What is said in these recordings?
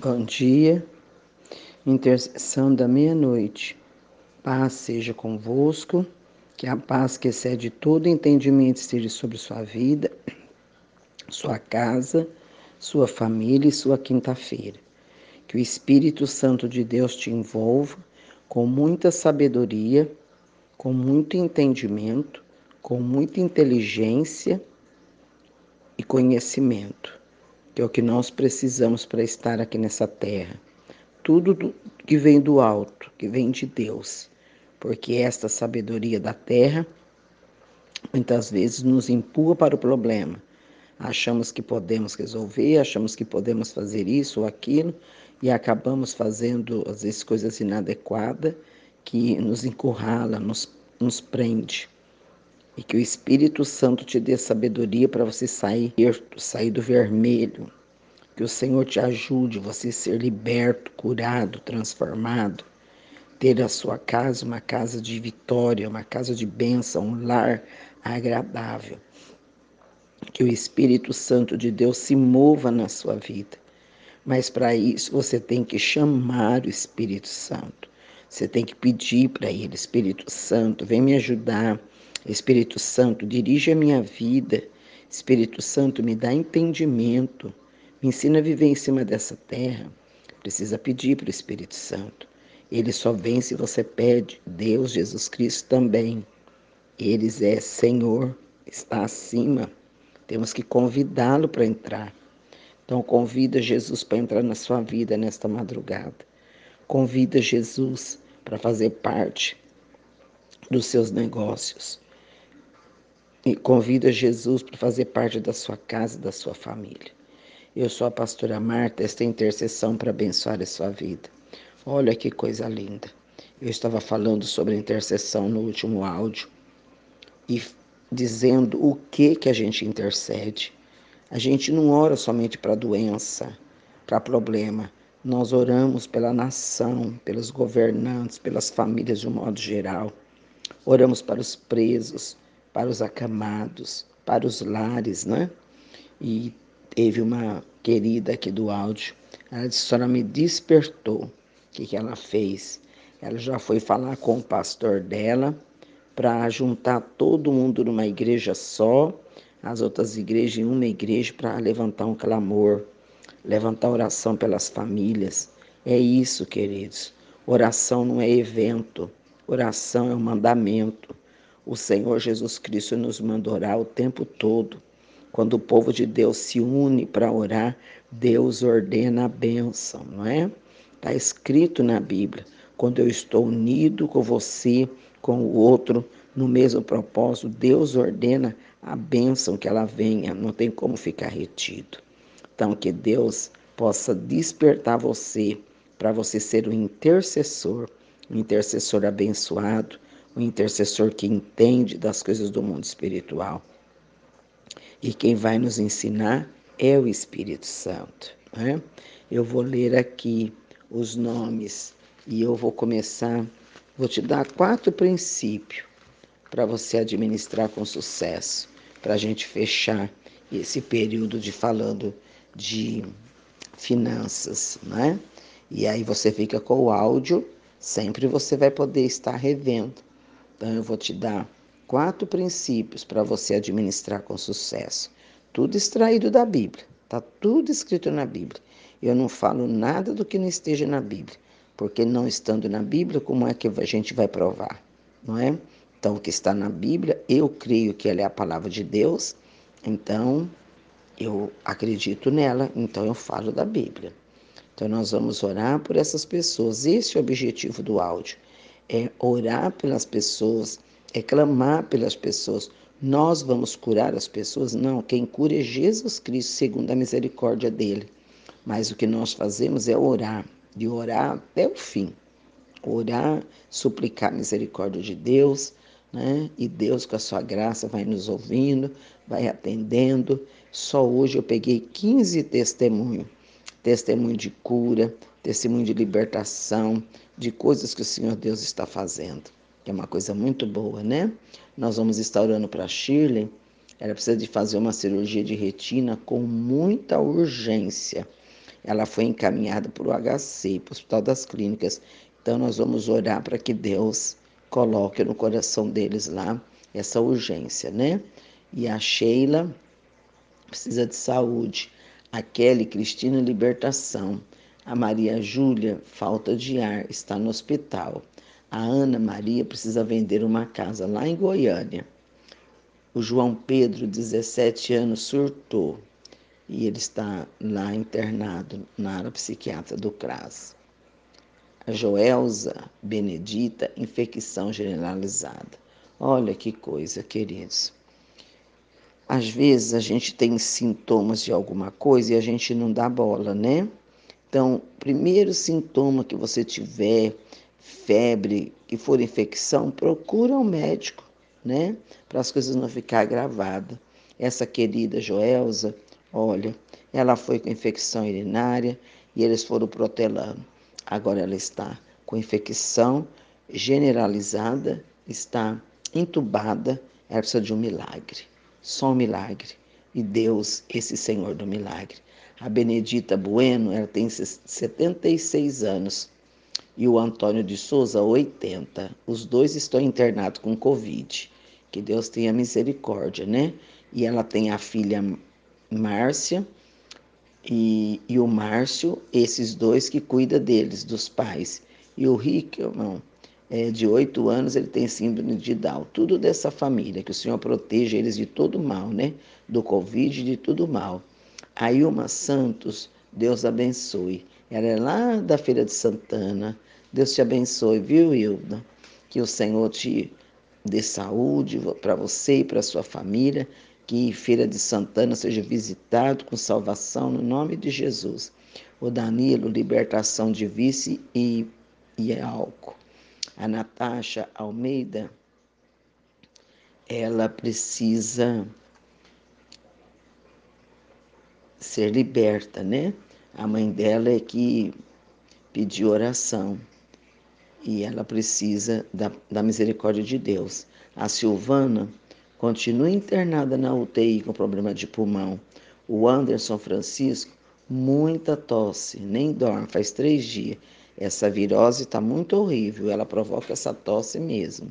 Bom dia, intercessão da meia-noite. Paz seja convosco, que a paz que excede todo entendimento esteja sobre sua vida, sua casa, sua família e sua quinta-feira. Que o Espírito Santo de Deus te envolva com muita sabedoria, com muito entendimento, com muita inteligência e conhecimento que é o que nós precisamos para estar aqui nessa terra. Tudo do, que vem do alto, que vem de Deus, porque esta sabedoria da terra muitas vezes nos empurra para o problema. Achamos que podemos resolver, achamos que podemos fazer isso ou aquilo e acabamos fazendo, às vezes, coisas inadequadas que nos encurrala, nos, nos prende. E que o Espírito Santo te dê sabedoria para você sair, sair do vermelho. Que o Senhor te ajude você ser liberto, curado, transformado. Ter a sua casa uma casa de vitória, uma casa de bênção, um lar agradável. Que o Espírito Santo de Deus se mova na sua vida. Mas para isso você tem que chamar o Espírito Santo. Você tem que pedir para ele, Espírito Santo, vem me ajudar Espírito Santo, dirige a minha vida. Espírito Santo, me dá entendimento. Me ensina a viver em cima dessa terra. Precisa pedir para o Espírito Santo. Ele só vem se você pede. Deus, Jesus Cristo também. Eles é Senhor, está acima. Temos que convidá-lo para entrar. Então convida Jesus para entrar na sua vida nesta madrugada. Convida Jesus para fazer parte dos seus negócios e convida Jesus para fazer parte da sua casa, da sua família. Eu sou a pastora Marta, esta intercessão para abençoar a sua vida. Olha que coisa linda. Eu estava falando sobre intercessão no último áudio e dizendo o que que a gente intercede. A gente não ora somente para doença, para problema. Nós oramos pela nação, pelos governantes, pelas famílias de um modo geral. Oramos para os presos, para os acamados, para os lares, né? E teve uma querida aqui do áudio, ela disse, a senhora me despertou. O que, que ela fez? Ela já foi falar com o pastor dela para juntar todo mundo numa igreja só, as outras igrejas em uma igreja para levantar um clamor, levantar oração pelas famílias. É isso, queridos. Oração não é evento, oração é um mandamento. O Senhor Jesus Cristo nos manda orar o tempo todo. Quando o povo de Deus se une para orar, Deus ordena a bênção, não é? Está escrito na Bíblia. Quando eu estou unido com você, com o outro, no mesmo propósito, Deus ordena a bênção que ela venha, não tem como ficar retido. Então, que Deus possa despertar você para você ser um intercessor, um intercessor abençoado, o intercessor que entende das coisas do mundo espiritual. E quem vai nos ensinar é o Espírito Santo. Né? Eu vou ler aqui os nomes e eu vou começar, vou te dar quatro princípios para você administrar com sucesso, para a gente fechar esse período de falando de finanças, né? E aí você fica com o áudio, sempre você vai poder estar revendo então, eu vou te dar quatro princípios para você administrar com sucesso. Tudo extraído da Bíblia, está tudo escrito na Bíblia. Eu não falo nada do que não esteja na Bíblia, porque não estando na Bíblia, como é que a gente vai provar? Não é? Então, o que está na Bíblia, eu creio que ela é a palavra de Deus, então eu acredito nela, então eu falo da Bíblia. Então, nós vamos orar por essas pessoas. Esse é o objetivo do áudio é orar pelas pessoas, é clamar pelas pessoas. Nós vamos curar as pessoas? Não, quem cura é Jesus Cristo, segundo a misericórdia dele. Mas o que nós fazemos é orar, de orar até o fim. Orar, suplicar a misericórdia de Deus, né? E Deus, com a sua graça, vai nos ouvindo, vai atendendo. Só hoje eu peguei 15 testemunhos testemunho de cura, testemunho de libertação, de coisas que o Senhor Deus está fazendo, que é uma coisa muito boa, né? Nós vamos estar orando para a Shirley, ela precisa de fazer uma cirurgia de retina com muita urgência. ela foi encaminhada para o HC, para o Hospital das Clínicas. Então, nós vamos orar para que Deus coloque no coração deles lá essa urgência, né? E a Sheila precisa de saúde. A Kelly Cristina, libertação. A Maria Júlia, falta de ar, está no hospital. A Ana Maria precisa vender uma casa lá em Goiânia. O João Pedro, 17 anos, surtou e ele está lá internado na área psiquiatra do CRAS. A Joelza Benedita, infecção generalizada. Olha que coisa, queridos. Às vezes a gente tem sintomas de alguma coisa e a gente não dá bola, né? Então, primeiro sintoma que você tiver, febre, que for infecção, procura um médico, né? Para as coisas não ficar agravadas. Essa querida Joelza, olha, ela foi com infecção urinária e eles foram protelando. Agora ela está com infecção generalizada, está entubada, ela precisa de um milagre. Só um milagre. E Deus, esse Senhor do milagre. A Benedita Bueno, ela tem 76 anos e o Antônio de Souza, 80. Os dois estão internados com Covid. Que Deus tenha misericórdia, né? E ela tem a filha Márcia e, e o Márcio, esses dois que cuida deles, dos pais. E o Rick, irmão, é, de oito anos, ele tem síndrome de Down. Tudo dessa família, que o Senhor proteja eles de todo mal, né? Do Covid, de tudo mal. A Ilma Santos, Deus abençoe. Ela é lá da Feira de Santana, Deus te abençoe, viu, Hilda? Que o Senhor te dê saúde para você e para sua família. Que Feira de Santana seja visitado com salvação no nome de Jesus. O Danilo, libertação de vício e, e álcool. A Natasha Almeida, ela precisa ser liberta, né? A mãe dela é que pediu oração e ela precisa da, da misericórdia de Deus. A Silvana continua internada na UTI com problema de pulmão. O Anderson Francisco, muita tosse, nem dorme, faz três dias. Essa virose está muito horrível, ela provoca essa tosse mesmo.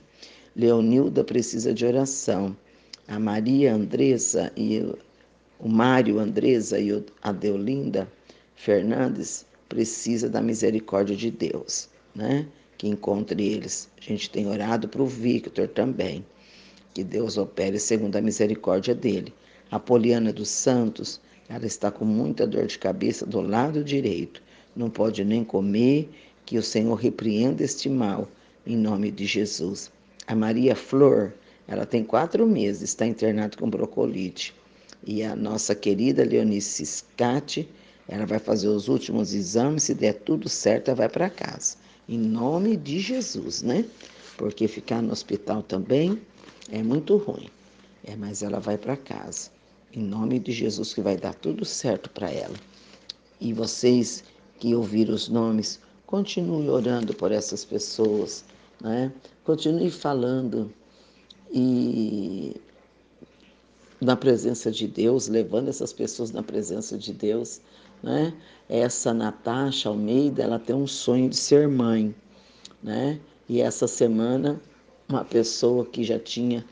Leonilda precisa de oração. A Maria Andressa e o Mário Andresa e a Deolinda Fernandes precisa da misericórdia de Deus, né? Que encontre eles. A gente tem orado para o Victor também, que Deus opere segundo a misericórdia dele. A Poliana dos Santos, ela está com muita dor de cabeça do lado direito, não pode nem comer, que o Senhor repreenda este mal, em nome de Jesus. A Maria Flor, ela tem quatro meses, está internada com brocolite. E a nossa querida Leonice Scatti, ela vai fazer os últimos exames, se der tudo certo, ela vai para casa em nome de Jesus, né? Porque ficar no hospital também é muito ruim. É, mas ela vai para casa. Em nome de Jesus que vai dar tudo certo para ela. E vocês que ouviram os nomes, continue orando por essas pessoas, né? Continue falando e na presença de Deus, levando essas pessoas na presença de Deus, né? Essa Natasha Almeida, ela tem um sonho de ser mãe, né? E essa semana, uma pessoa que já tinha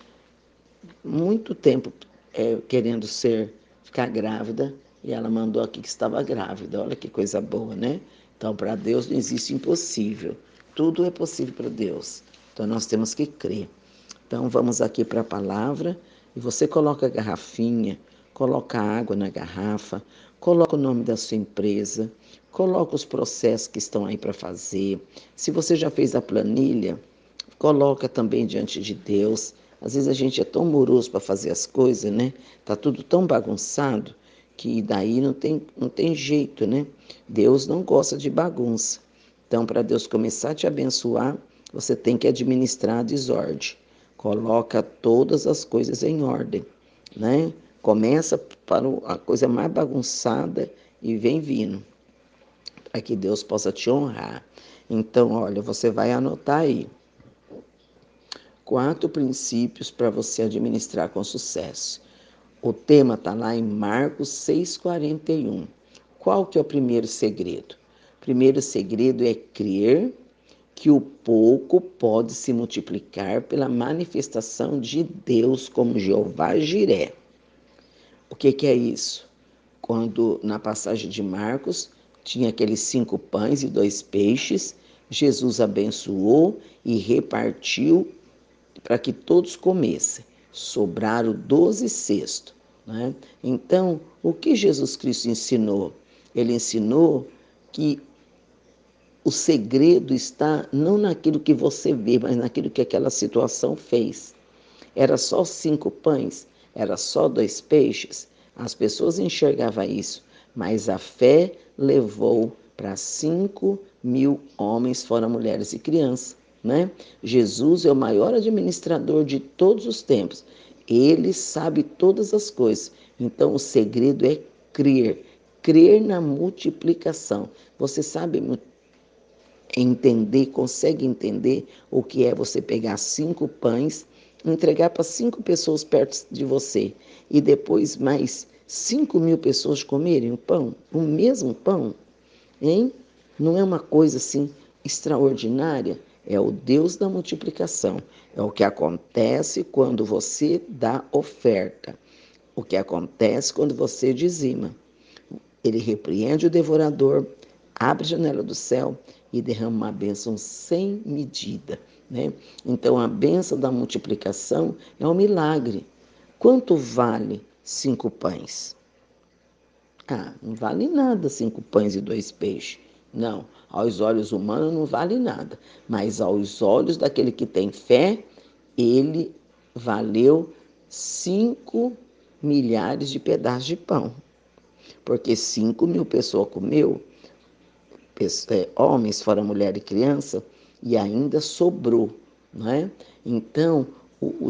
muito tempo é, querendo ser, ficar grávida, e ela mandou aqui que estava grávida. Olha que coisa boa, né? Então, para Deus não existe impossível. Tudo é possível para Deus. Então, nós temos que crer. Então, vamos aqui para a palavra. E você coloca a garrafinha, coloca água na garrafa, coloca o nome da sua empresa, coloca os processos que estão aí para fazer. Se você já fez a planilha, coloca também diante de Deus. Às vezes a gente é tão moroso para fazer as coisas, né? Tá tudo tão bagunçado que daí não tem, não tem jeito, né? Deus não gosta de bagunça. Então, para Deus começar a te abençoar, você tem que administrar a desordem. Coloca todas as coisas em ordem, né? Começa para a coisa mais bagunçada e vem vindo, para que Deus possa te honrar. Então, olha, você vai anotar aí quatro princípios para você administrar com sucesso. O tema está lá em Marcos 6,41. qual que é o primeiro segredo? Primeiro segredo é crer que o pouco pode se multiplicar pela manifestação de Deus como Jeová Jiré. O que, que é isso? Quando na passagem de Marcos tinha aqueles cinco pães e dois peixes, Jesus abençoou e repartiu para que todos comessem. Sobraram doze cestos. Né? Então, o que Jesus Cristo ensinou? Ele ensinou que o segredo está não naquilo que você vê, mas naquilo que aquela situação fez. Era só cinco pães, era só dois peixes. As pessoas enxergavam isso, mas a fé levou para cinco mil homens, fora mulheres e crianças. Né? Jesus é o maior administrador de todos os tempos. Ele sabe todas as coisas. Então, o segredo é crer. Crer na multiplicação. Você sabe entender, consegue entender o que é você pegar cinco pães, entregar para cinco pessoas perto de você e depois mais cinco mil pessoas comerem o pão, o mesmo pão, hein? Não é uma coisa assim extraordinária? É o Deus da multiplicação. É o que acontece quando você dá oferta. O que acontece quando você dizima. Ele repreende o devorador, abre a janela do céu e derrama uma bênção sem medida. Né? Então, a bênção da multiplicação é um milagre. Quanto vale cinco pães? Ah, não vale nada cinco pães e dois peixes. Não, aos olhos humanos não vale nada, mas aos olhos daquele que tem fé, ele valeu cinco milhares de pedaços de pão. Porque cinco mil pessoas comeu, é, homens, fora mulher e criança, e ainda sobrou, não é? Então, o, o,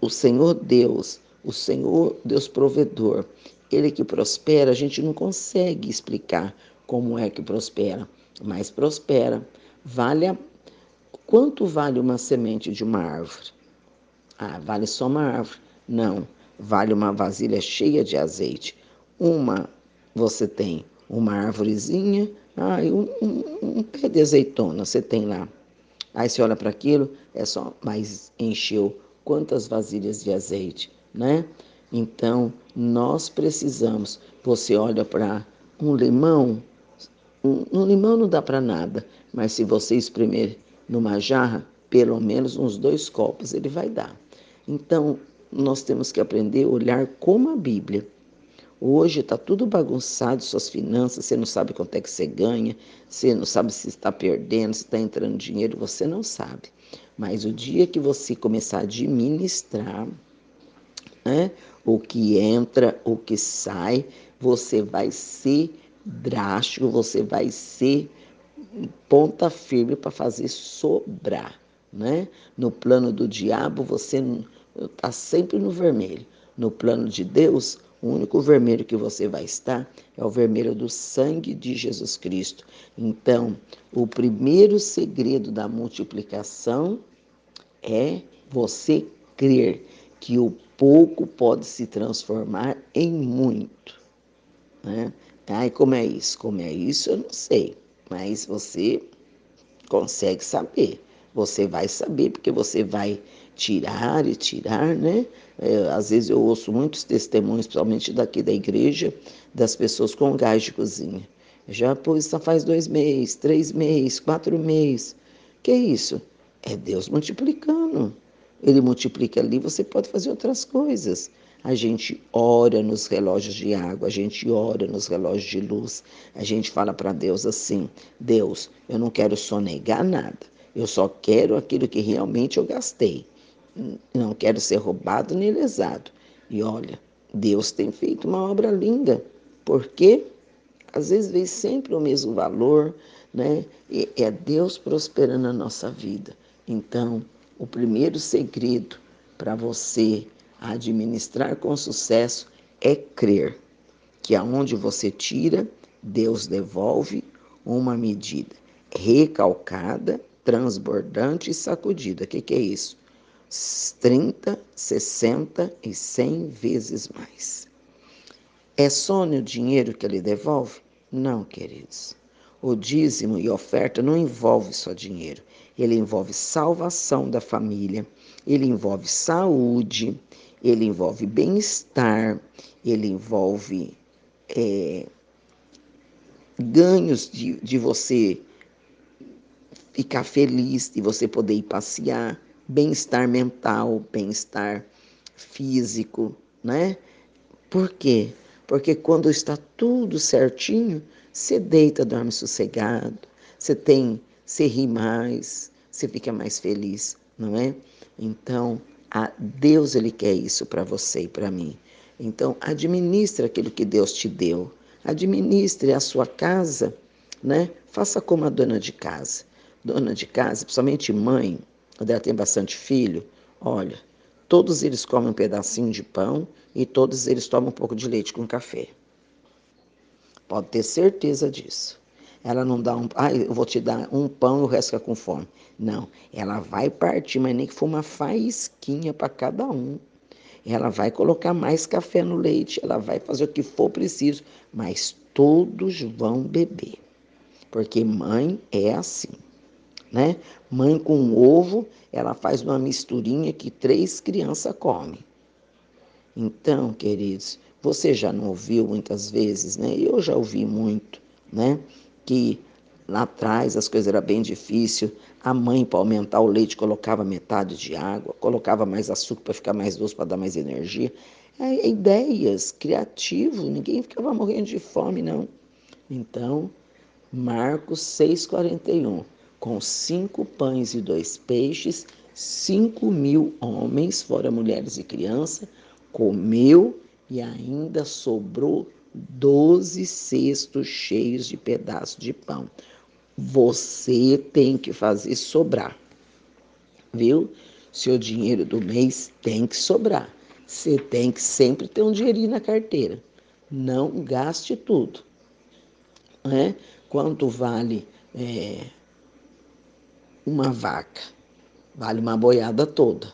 o Senhor Deus, o Senhor Deus provedor, ele que prospera, a gente não consegue explicar como é que prospera, mas prospera. Vale a... Quanto vale uma semente de uma árvore? Ah, vale só uma árvore. Não, vale uma vasilha cheia de azeite. Uma você tem uma árvorezinha, ah, um, um, um pé de azeitona você tem lá. Aí você olha para aquilo, é só, mas encheu quantas vasilhas de azeite, né? Então, nós precisamos. Você olha para um limão, um, um, limão não dá para nada, mas se você espremer numa jarra, pelo menos uns dois copos ele vai dar. Então, nós temos que aprender a olhar como a Bíblia. Hoje está tudo bagunçado, suas finanças, você não sabe quanto é que você ganha, você não sabe se está perdendo, se está entrando dinheiro, você não sabe. Mas o dia que você começar a administrar né, o que entra, o que sai, você vai ser drástico, você vai ser ponta firme para fazer sobrar. Né? No plano do diabo, você está sempre no vermelho. No plano de Deus, o único vermelho que você vai estar é o vermelho do sangue de Jesus Cristo. Então, o primeiro segredo da multiplicação é você crer que o pouco pode se transformar em muito. Né? Ai, como é isso? Como é isso, eu não sei. Mas você consegue saber. Você vai saber, porque você vai tirar e tirar, né? É, às vezes eu ouço muitos testemunhos, principalmente daqui da igreja, das pessoas com gás de cozinha. Já pôs, só faz dois meses, três meses, quatro meses. Que é isso? É Deus multiplicando. Ele multiplica ali, você pode fazer outras coisas. A gente ora nos relógios de água, a gente ora nos relógios de luz. A gente fala para Deus assim: Deus, eu não quero sonegar nada. Eu só quero aquilo que realmente eu gastei não quero ser roubado nem lesado. E olha, Deus tem feito uma obra linda, porque às vezes vem sempre o mesmo valor, né? E é Deus prosperando a nossa vida. Então, o primeiro segredo para você administrar com sucesso é crer que aonde você tira, Deus devolve uma medida recalcada, transbordante e sacudida. O que, que é isso? 30, 60 e 100 vezes mais. É só no dinheiro que ele devolve? Não, queridos. O dízimo e oferta não envolve só dinheiro, ele envolve salvação da família, ele envolve saúde, ele envolve bem-estar, ele envolve é, ganhos de, de você ficar feliz, de você poder ir passear, bem-estar mental, bem-estar físico, né? Por quê? Porque quando está tudo certinho, você deita, dorme sossegado, você tem, você ri mais, você fica mais feliz, não é? Então, a Deus ele quer isso para você e para mim. Então, administre aquilo que Deus te deu. Administre a sua casa, né? Faça como a dona de casa. Dona de casa, principalmente mãe, quando ela tem bastante filho, olha, todos eles comem um pedacinho de pão e todos eles tomam um pouco de leite com café. Pode ter certeza disso. Ela não dá um, ah, eu vou te dar um pão e o resto fica com fome. Não, ela vai partir, mas nem que for uma faísquinha para cada um. Ela vai colocar mais café no leite, ela vai fazer o que for preciso, mas todos vão beber. Porque mãe é assim, né? Mãe com ovo, ela faz uma misturinha que três crianças comem. Então, queridos, você já não ouviu muitas vezes, né? Eu já ouvi muito, né? que lá atrás as coisas eram bem difíceis. A mãe, para aumentar o leite, colocava metade de água, colocava mais açúcar para ficar mais doce, para dar mais energia. É, ideias, criativo, ninguém ficava morrendo de fome, não. Então, Marcos 6,41. Com cinco pães e dois peixes, cinco mil homens, fora mulheres e crianças, comeu e ainda sobrou doze cestos cheios de pedaços de pão. Você tem que fazer sobrar, viu? Seu dinheiro do mês tem que sobrar. Você tem que sempre ter um dinheirinho na carteira. Não gaste tudo. Né? Quanto vale é, uma vaca? Vale uma boiada toda.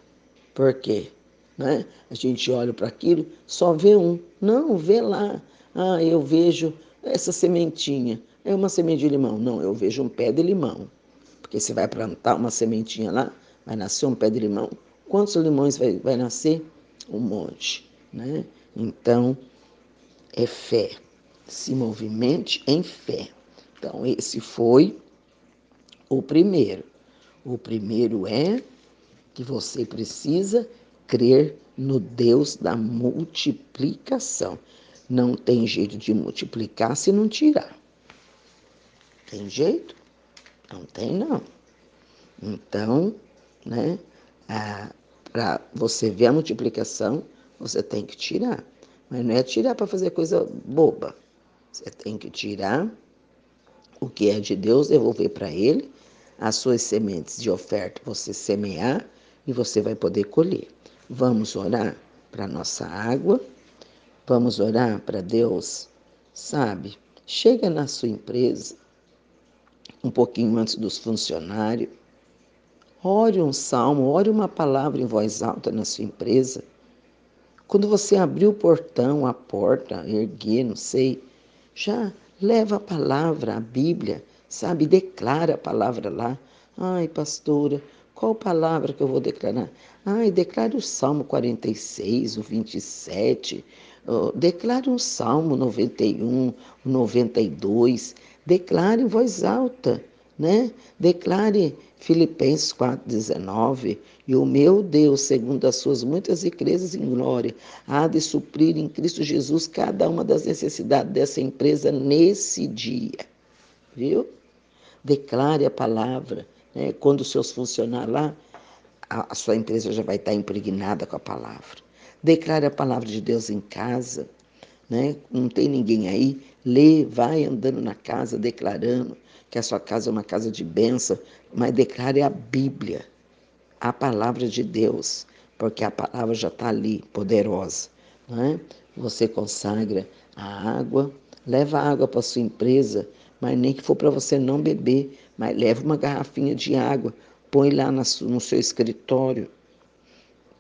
Por quê? Né? A gente olha para aquilo, só vê um. Não, vê lá ah, eu vejo essa sementinha. É uma semente de limão. Não, eu vejo um pé de limão. Porque você vai plantar uma sementinha lá, vai nascer um pé de limão. Quantos limões vai, vai nascer? Um monte. Né? Então, é fé. Se movimente em fé. Então, esse foi o primeiro. O primeiro é que você precisa crer no Deus da multiplicação. Não tem jeito de multiplicar se não tirar. Tem jeito? Não tem, não. Então, né, para você ver a multiplicação, você tem que tirar. Mas não é tirar para fazer coisa boba. Você tem que tirar o que é de Deus, devolver para Ele, as suas sementes de oferta você semear e você vai poder colher. Vamos orar para nossa água Vamos orar para Deus, sabe? Chega na sua empresa, um pouquinho antes dos funcionários, ore um salmo, ore uma palavra em voz alta na sua empresa. Quando você abrir o portão, a porta, erguer, não sei, já leva a palavra, a Bíblia, sabe? Declara a palavra lá. Ai, pastora, qual palavra que eu vou declarar? Ai, declare o Salmo 46, o 27, declare um Salmo 91, 92, declare em voz alta, né? Declare Filipenses 4,19, e o meu Deus, segundo as suas muitas riquezas em glória, há de suprir em Cristo Jesus cada uma das necessidades dessa empresa nesse dia. Viu? Declare a palavra. Né? Quando os seus funcionários lá, a, a sua empresa já vai estar impregnada com a palavra. Declare a palavra de Deus em casa, né? Não tem ninguém aí, lê, vai andando na casa declarando que a sua casa é uma casa de bênção, mas declare a Bíblia, a palavra de Deus, porque a palavra já está ali, poderosa. Né? Você consagra a água, leva a água para sua empresa, mas nem que for para você não beber, mas leva uma garrafinha de água, põe lá no seu escritório,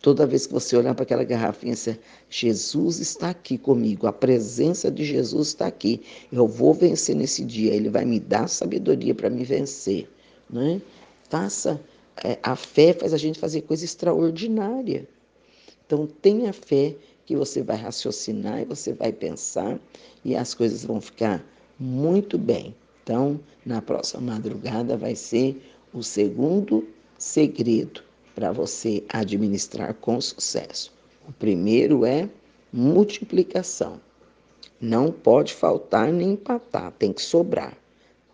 Toda vez que você olhar para aquela garrafinha, você, Jesus está aqui comigo, a presença de Jesus está aqui. Eu vou vencer nesse dia, Ele vai me dar sabedoria para me vencer. Né? Faça, é, a fé faz a gente fazer coisa extraordinária. Então tenha fé que você vai raciocinar e você vai pensar e as coisas vão ficar muito bem. Então, na próxima madrugada vai ser o segundo segredo para você administrar com sucesso. O primeiro é multiplicação. Não pode faltar nem empatar, tem que sobrar.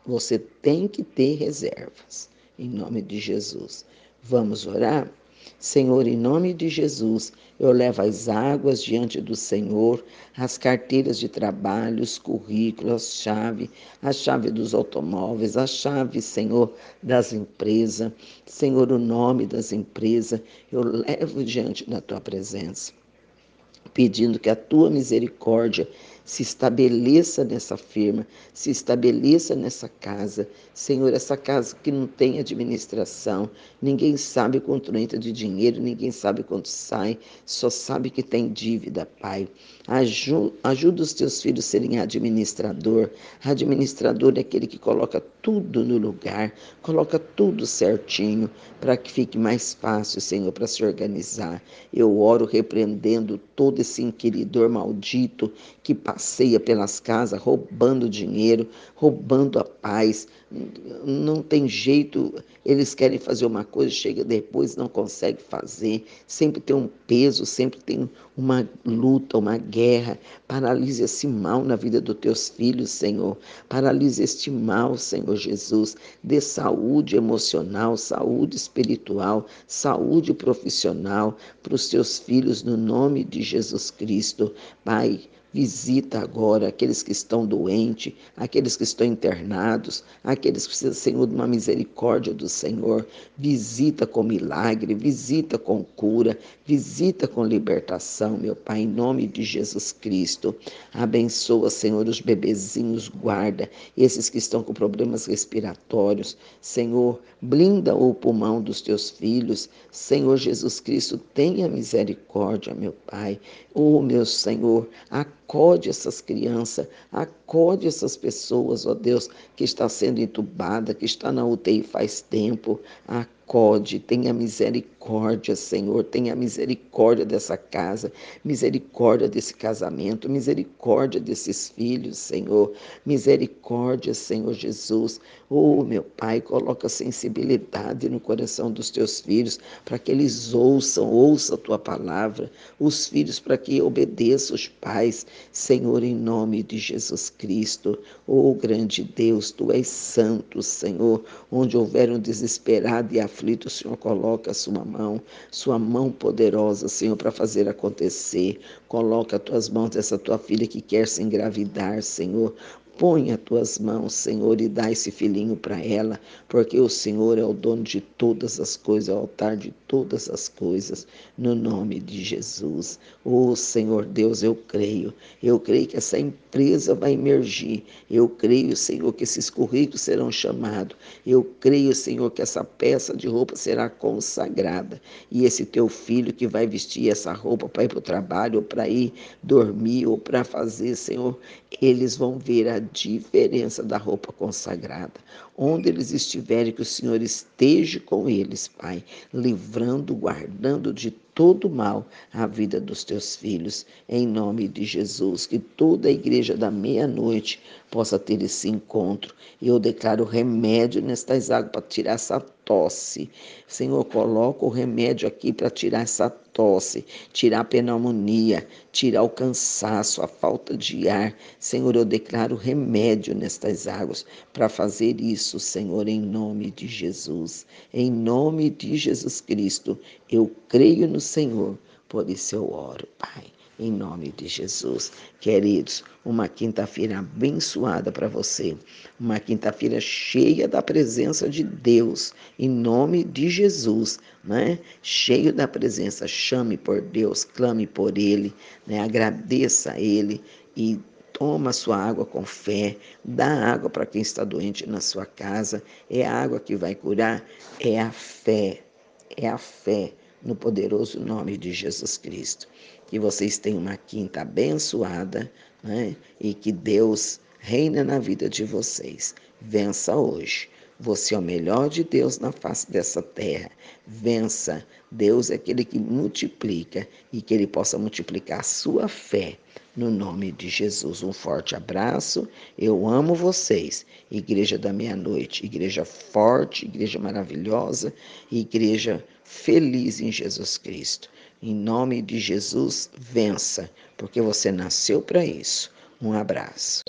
Você tem que ter reservas. Em nome de Jesus. Vamos orar? Senhor, em nome de Jesus, eu levo as águas diante do Senhor, as carteiras de trabalho, os currículos, a chave, a chave dos automóveis, a chave, Senhor, das empresas, Senhor, o nome das empresas, eu levo diante da tua presença, pedindo que a tua misericórdia se estabeleça nessa firma, se estabeleça nessa casa. Senhor, essa casa que não tem administração, ninguém sabe quanto entra de dinheiro, ninguém sabe quanto sai, só sabe que tem dívida, Pai. Ajuda, ajuda os teus filhos a serem administrador. Administrador é aquele que coloca tudo no lugar, coloca tudo certinho, para que fique mais fácil, Senhor, para se organizar. Eu oro repreendendo todo esse inquiridor maldito que passeia pelas casas roubando dinheiro, roubando a paz. Não tem jeito, eles querem fazer uma coisa, chega depois, não consegue fazer. Sempre tem um peso, sempre tem uma luta, uma guerra. Paralise esse mal na vida dos teus filhos, Senhor. Paralise este mal, Senhor Jesus. Dê saúde emocional, saúde espiritual, saúde profissional para os teus filhos, no nome de Jesus Cristo. Pai, Visita agora aqueles que estão doentes, aqueles que estão internados, aqueles que precisam, Senhor, de uma misericórdia do Senhor. Visita com milagre, visita com cura, visita com libertação, meu Pai, em nome de Jesus Cristo. Abençoa, Senhor, os bebezinhos, guarda esses que estão com problemas respiratórios. Senhor, blinda o pulmão dos teus filhos. Senhor Jesus Cristo, tenha misericórdia, meu Pai. Oh, meu Senhor, acode essas crianças, acode essas pessoas, ó Deus, que está sendo entubada, que está na UTI faz tempo. Acode, tenha misericórdia, Senhor, tenha misericórdia dessa casa, misericórdia desse casamento, misericórdia desses filhos, Senhor, misericórdia, Senhor Jesus. Oh, meu Pai, coloca sensibilidade no coração dos teus filhos, para que eles ouçam, ouçam a tua palavra, os filhos para que obedeçam os pais, Senhor, em nome de Jesus Cristo. Oh, grande Deus, tu és santo, Senhor, onde houver um desesperado e aflito, o Senhor coloca a sua mão, sua mão poderosa, Senhor, para fazer acontecer. Coloca as tuas mãos dessa tua filha que quer se engravidar, Senhor. Põe as tuas mãos, Senhor, e dá esse filhinho para ela, porque o Senhor é o dono de todas as coisas, é o altar de todas as coisas, no nome de Jesus. Oh, Senhor Deus, eu creio, eu creio que essa empresa vai emergir, eu creio, Senhor, que esses currículos serão chamados, eu creio, Senhor, que essa peça de roupa será consagrada, e esse teu filho que vai vestir essa roupa para ir para o trabalho, ou para ir dormir, ou para fazer, Senhor, eles vão ver a diferença da roupa consagrada. Onde eles estiverem, que o Senhor esteja com eles, Pai, livrando, guardando de todo mal a vida dos teus filhos, em nome de Jesus. Que toda a igreja da meia-noite possa ter esse encontro. E eu declaro remédio nestas águas para tirar essa tosse. Senhor, coloca o remédio aqui para tirar essa tosse, tirar a pneumonia, tirar o cansaço, a falta de ar. Senhor, eu declaro remédio nestas águas para fazer isso, Senhor, em nome de Jesus. Em nome de Jesus Cristo, eu creio no Senhor, por isso eu oro, Pai em nome de Jesus. Queridos, uma quinta-feira abençoada para você, uma quinta-feira cheia da presença de Deus, em nome de Jesus, né? Cheio da presença, chame por Deus, clame por Ele, né? agradeça a Ele e toma sua água com fé, dá água para quem está doente na sua casa, é a água que vai curar, é a fé, é a fé no poderoso nome de Jesus Cristo. Que vocês tenham uma quinta abençoada né? e que Deus reina na vida de vocês. Vença hoje. Você é o melhor de Deus na face dessa terra. Vença. Deus é aquele que multiplica e que Ele possa multiplicar a sua fé. No nome de Jesus, um forte abraço. Eu amo vocês. Igreja da Meia-Noite, igreja forte, igreja maravilhosa, igreja feliz em Jesus Cristo. Em nome de Jesus, vença, porque você nasceu para isso. Um abraço.